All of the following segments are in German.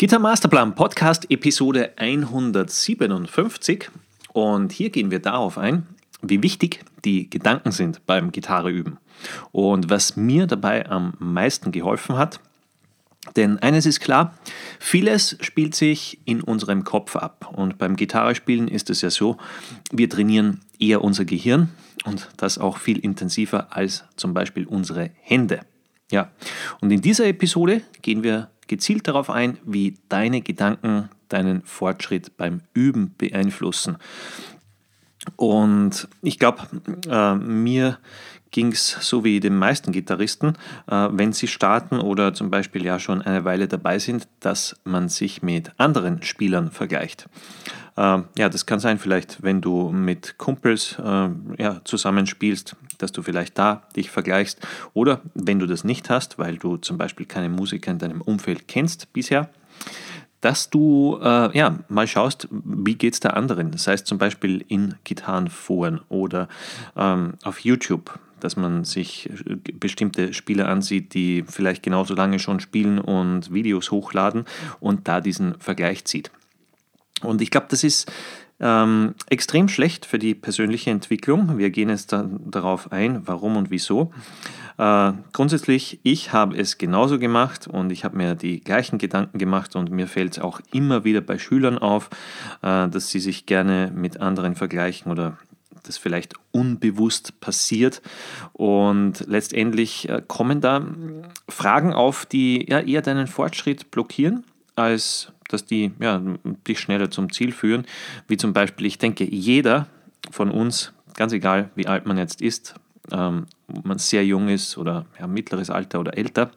Gitter Masterplan Podcast Episode 157 und hier gehen wir darauf ein, wie wichtig die Gedanken sind beim Gitarreüben und was mir dabei am meisten geholfen hat. Denn eines ist klar, vieles spielt sich in unserem Kopf ab und beim Gitarrespielen ist es ja so, wir trainieren eher unser Gehirn und das auch viel intensiver als zum Beispiel unsere Hände. Ja, und in dieser Episode gehen wir gezielt darauf ein, wie deine Gedanken deinen Fortschritt beim Üben beeinflussen. Und ich glaube, äh, mir ging es so wie den meisten Gitarristen, äh, wenn sie starten oder zum Beispiel ja schon eine Weile dabei sind, dass man sich mit anderen Spielern vergleicht. Äh, ja, das kann sein, vielleicht, wenn du mit Kumpels äh, ja, zusammenspielst, dass du vielleicht da dich vergleichst. Oder wenn du das nicht hast, weil du zum Beispiel keine Musiker in deinem Umfeld kennst bisher, dass du äh, ja, mal schaust, wie geht es der anderen. Das heißt zum Beispiel in Gitarrenforen oder ähm, auf YouTube dass man sich äh, bestimmte Spieler ansieht, die vielleicht genauso lange schon spielen und Videos hochladen und da diesen Vergleich zieht. Und ich glaube, das ist ähm, extrem schlecht für die persönliche Entwicklung. Wir gehen jetzt dann darauf ein, warum und wieso. Äh, grundsätzlich, ich habe es genauso gemacht und ich habe mir die gleichen Gedanken gemacht und mir fällt es auch immer wieder bei Schülern auf, äh, dass sie sich gerne mit anderen vergleichen oder das vielleicht unbewusst passiert. Und letztendlich äh, kommen da Fragen auf, die eher deinen Fortschritt blockieren, als dass die ja, dich schneller zum Ziel führen. Wie zum Beispiel, ich denke, jeder von uns, ganz egal wie alt man jetzt ist, ähm, ob man sehr jung ist oder ja, mittleres Alter oder älter,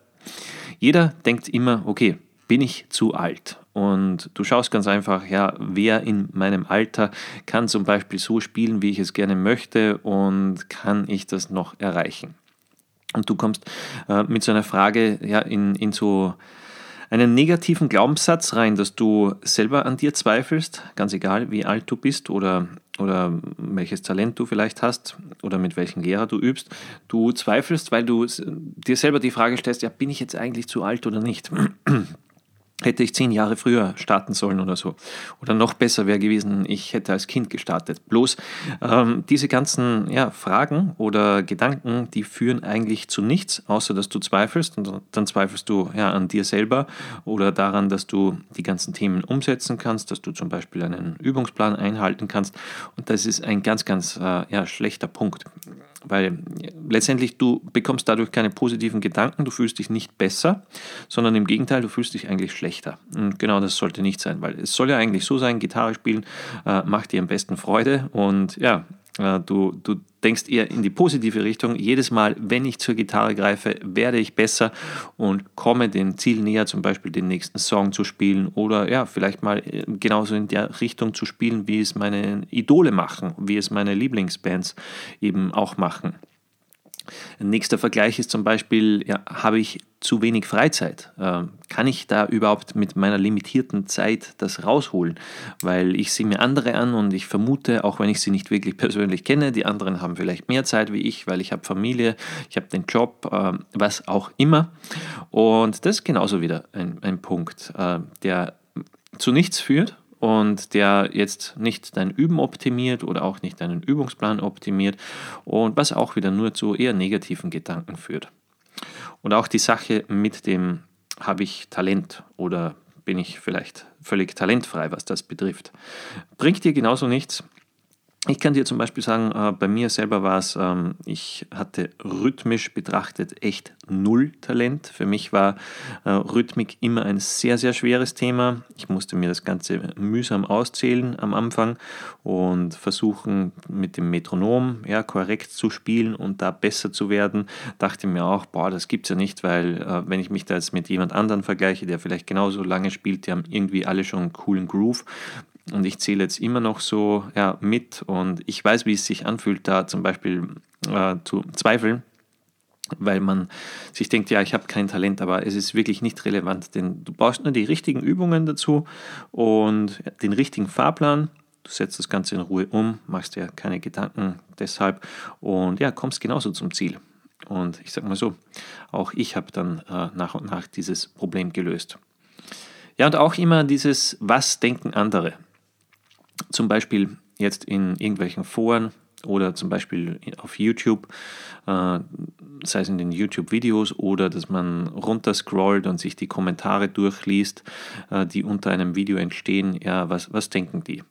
jeder denkt immer, okay, bin ich zu alt? Und du schaust ganz einfach, ja, wer in meinem Alter kann zum Beispiel so spielen, wie ich es gerne möchte und kann ich das noch erreichen? Und du kommst äh, mit so einer Frage ja, in, in so einen negativen Glaubenssatz rein, dass du selber an dir zweifelst, ganz egal wie alt du bist oder, oder welches Talent du vielleicht hast oder mit welchem Lehrer du übst. Du zweifelst, weil du dir selber die Frage stellst, ja, bin ich jetzt eigentlich zu alt oder nicht? Hätte ich zehn Jahre früher starten sollen oder so. Oder noch besser wäre gewesen, ich hätte als Kind gestartet. Bloß ähm, diese ganzen ja, Fragen oder Gedanken, die führen eigentlich zu nichts, außer dass du zweifelst und dann zweifelst du ja an dir selber oder daran, dass du die ganzen Themen umsetzen kannst, dass du zum Beispiel einen Übungsplan einhalten kannst. Und das ist ein ganz, ganz äh, ja, schlechter Punkt. Weil letztendlich du bekommst dadurch keine positiven Gedanken, du fühlst dich nicht besser, sondern im Gegenteil, du fühlst dich eigentlich schlechter. Und genau das sollte nicht sein, weil es soll ja eigentlich so sein, Gitarre spielen äh, macht dir am besten Freude und ja, äh, du, du denkst eher in die positive Richtung. Jedes Mal, wenn ich zur Gitarre greife, werde ich besser und komme dem Ziel näher, zum Beispiel den nächsten Song zu spielen oder ja, vielleicht mal äh, genauso in der Richtung zu spielen, wie es meine Idole machen, wie es meine Lieblingsbands eben auch machen. Ein nächster Vergleich ist zum Beispiel, ja, habe ich zu wenig Freizeit? Ähm, kann ich da überhaupt mit meiner limitierten Zeit das rausholen? Weil ich sehe mir andere an und ich vermute, auch wenn ich sie nicht wirklich persönlich kenne, die anderen haben vielleicht mehr Zeit wie ich, weil ich habe Familie, ich habe den Job, äh, was auch immer. Und das ist genauso wieder ein, ein Punkt, äh, der zu nichts führt und der jetzt nicht dein Üben optimiert oder auch nicht deinen Übungsplan optimiert und was auch wieder nur zu eher negativen Gedanken führt. Und auch die Sache mit dem, habe ich Talent oder bin ich vielleicht völlig talentfrei, was das betrifft, bringt dir genauso nichts, ich kann dir zum Beispiel sagen, äh, bei mir selber war es, ähm, ich hatte rhythmisch betrachtet echt null Talent. Für mich war äh, Rhythmik immer ein sehr, sehr schweres Thema. Ich musste mir das Ganze mühsam auszählen am Anfang und versuchen mit dem Metronom ja, korrekt zu spielen und da besser zu werden. Dachte mir auch, boah, das gibt es ja nicht, weil äh, wenn ich mich da jetzt mit jemand anderen vergleiche, der vielleicht genauso lange spielt, die haben irgendwie alle schon einen coolen Groove und ich zähle jetzt immer noch so ja, mit und ich weiß, wie es sich anfühlt, da zum Beispiel äh, zu zweifeln, weil man sich denkt, ja, ich habe kein Talent, aber es ist wirklich nicht relevant, denn du brauchst nur die richtigen Übungen dazu und den richtigen Fahrplan. Du setzt das Ganze in Ruhe um, machst dir keine Gedanken deshalb und ja, kommst genauso zum Ziel. Und ich sage mal so, auch ich habe dann äh, nach und nach dieses Problem gelöst. Ja, und auch immer dieses, was denken andere? Zum Beispiel jetzt in irgendwelchen Foren oder zum Beispiel auf YouTube, äh, sei es in den YouTube-Videos oder dass man runterscrollt und sich die Kommentare durchliest, äh, die unter einem Video entstehen. Ja, was, was denken die?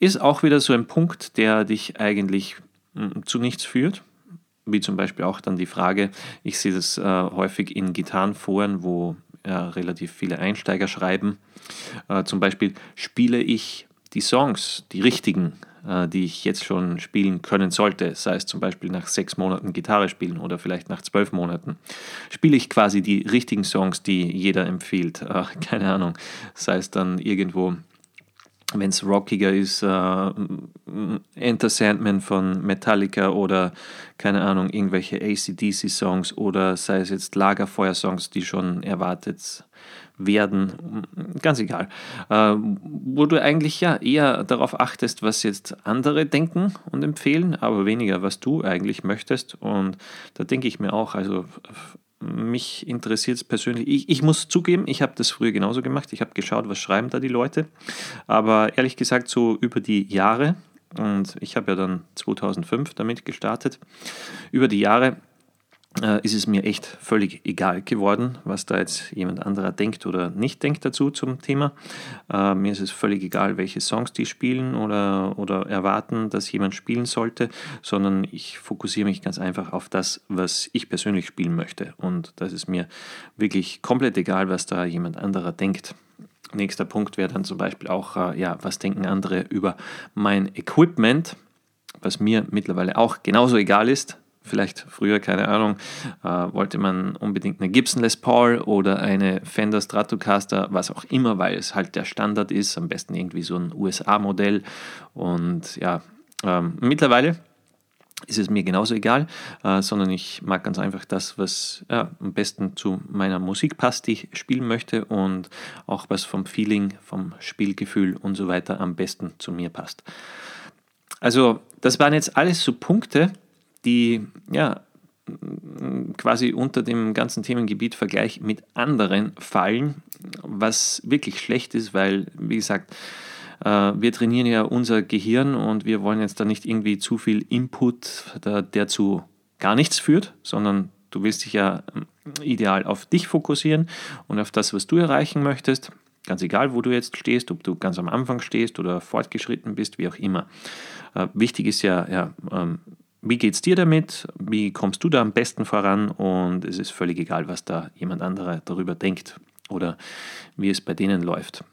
Ist auch wieder so ein Punkt, der dich eigentlich hm, zu nichts führt. Wie zum Beispiel auch dann die Frage, ich sehe das äh, häufig in Gitarrenforen, wo ja, relativ viele Einsteiger schreiben. Äh, zum Beispiel spiele ich die Songs, die richtigen, äh, die ich jetzt schon spielen können sollte, sei es zum Beispiel nach sechs Monaten Gitarre spielen oder vielleicht nach zwölf Monaten, spiele ich quasi die richtigen Songs, die jeder empfiehlt. Keine Ahnung, sei es dann irgendwo wenn es rockiger ist, äh, Enter Sandman von Metallica oder keine Ahnung, irgendwelche ACDC-Songs oder sei es jetzt Lagerfeuer-Songs, die schon erwartet werden, ganz egal. Äh, wo du eigentlich ja eher darauf achtest, was jetzt andere denken und empfehlen, aber weniger, was du eigentlich möchtest. Und da denke ich mir auch, also mich interessiert es persönlich. Ich, ich, muss zugeben, ich habe das früher genauso gemacht. Ich habe geschaut, was schreiben da die Leute. Aber ehrlich gesagt, so über die Jahre, und ich habe ja dann 2005 damit gestartet, über die Jahre ist es mir echt völlig egal geworden, was da jetzt jemand anderer denkt oder nicht denkt dazu zum Thema. Äh, mir ist es völlig egal, welche Songs die spielen oder, oder erwarten, dass jemand spielen sollte, sondern ich fokussiere mich ganz einfach auf das, was ich persönlich spielen möchte. Und das ist mir wirklich komplett egal, was da jemand anderer denkt. Nächster Punkt wäre dann zum Beispiel auch, äh, ja, was denken andere über mein Equipment, was mir mittlerweile auch genauso egal ist vielleicht früher, keine Ahnung, äh, wollte man unbedingt eine Gibson Les Paul oder eine Fender Stratocaster, was auch immer, weil es halt der Standard ist, am besten irgendwie so ein USA-Modell. Und ja, ähm, mittlerweile ist es mir genauso egal, äh, sondern ich mag ganz einfach das, was ja, am besten zu meiner Musik passt, die ich spielen möchte und auch was vom Feeling, vom Spielgefühl und so weiter am besten zu mir passt. Also das waren jetzt alles so Punkte, die ja quasi unter dem ganzen Themengebiet Vergleich mit anderen fallen, was wirklich schlecht ist, weil, wie gesagt, äh, wir trainieren ja unser Gehirn und wir wollen jetzt da nicht irgendwie zu viel Input, der zu gar nichts führt, sondern du willst dich ja ähm, ideal auf dich fokussieren und auf das, was du erreichen möchtest. Ganz egal, wo du jetzt stehst, ob du ganz am Anfang stehst oder fortgeschritten bist, wie auch immer. Äh, wichtig ist ja, ja ähm, wie geht es dir damit? Wie kommst du da am besten voran? Und es ist völlig egal, was da jemand anderer darüber denkt oder wie es bei denen läuft.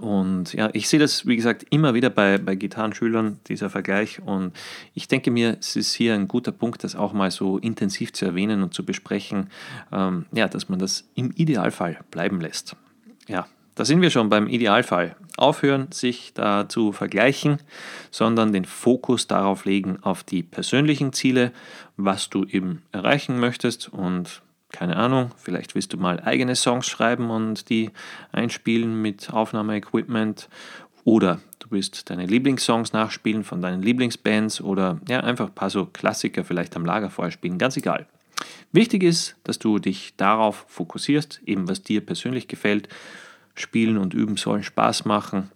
Und ja, ich sehe das, wie gesagt, immer wieder bei, bei Gitarrenschülern, dieser Vergleich. Und ich denke mir, es ist hier ein guter Punkt, das auch mal so intensiv zu erwähnen und zu besprechen, ähm, ja, dass man das im Idealfall bleiben lässt. Ja, da sind wir schon beim Idealfall. Aufhören, sich da zu vergleichen, sondern den Fokus darauf legen, auf die persönlichen Ziele, was du eben erreichen möchtest. Und keine Ahnung, vielleicht willst du mal eigene Songs schreiben und die einspielen mit Aufnahmeequipment. Oder du willst deine Lieblingssongs nachspielen von deinen Lieblingsbands. Oder ja, einfach ein paar so Klassiker vielleicht am Lagerfeuer spielen, ganz egal. Wichtig ist, dass du dich darauf fokussierst, eben was dir persönlich gefällt Spielen und Üben sollen Spaß machen.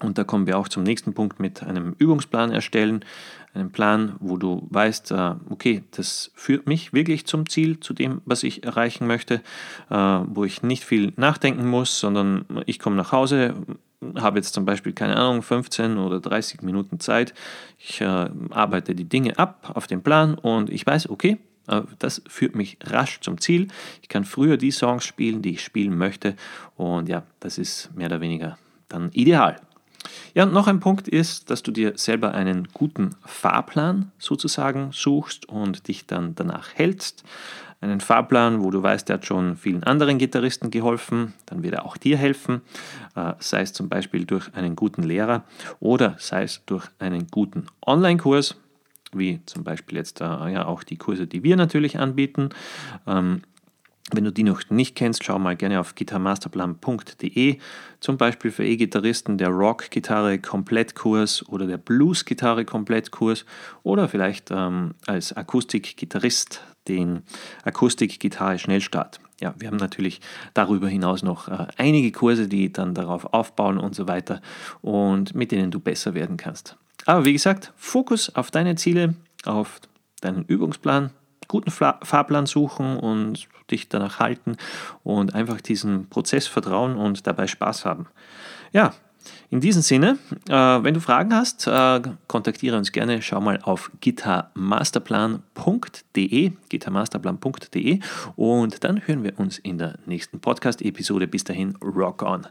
Und da kommen wir auch zum nächsten Punkt mit einem Übungsplan erstellen. Einen Plan, wo du weißt, äh, okay, das führt mich wirklich zum Ziel, zu dem, was ich erreichen möchte, äh, wo ich nicht viel nachdenken muss, sondern ich komme nach Hause, habe jetzt zum Beispiel, keine Ahnung, 15 oder 30 Minuten Zeit. Ich äh, arbeite die Dinge ab auf den Plan und ich weiß, okay, das führt mich rasch zum Ziel. Ich kann früher die Songs spielen, die ich spielen möchte. Und ja, das ist mehr oder weniger dann ideal. Ja, und noch ein Punkt ist, dass du dir selber einen guten Fahrplan sozusagen suchst und dich dann danach hältst. Einen Fahrplan, wo du weißt, der hat schon vielen anderen Gitarristen geholfen, dann wird er auch dir helfen, äh, sei es zum Beispiel durch einen guten Lehrer oder sei es durch einen guten Online-Kurs wie zum Beispiel jetzt äh, ja auch die Kurse, die wir natürlich anbieten. Ähm, wenn du die noch nicht kennst, schau mal gerne auf gitarmasterplan.de, zum Beispiel für E-Gitarristen der Rock-Gitarre-Komplettkurs oder der Blues-Gitarre-Komplettkurs oder vielleicht ähm, als Akustikgitarrist den Akustik-Gitarre-Schnellstart. ja, wir haben natürlich darüber hinaus noch äh, einige Kurse, die dann darauf aufbauen und so weiter und mit denen du besser werden kannst. Aber wie gesagt, Fokus auf deine Ziele, auf deinen Übungsplan, guten Fahrplan suchen und dich danach halten und einfach diesen Prozess vertrauen und dabei Spaß haben. Ja, in diesem Sinne, äh, wenn du Fragen hast, äh, kontaktiere uns gerne. Schau mal auf gitarmasterplan.de, gitarmasterplan.de und dann hören wir uns in der nächsten Podcast-Episode. Bis dahin, rock on!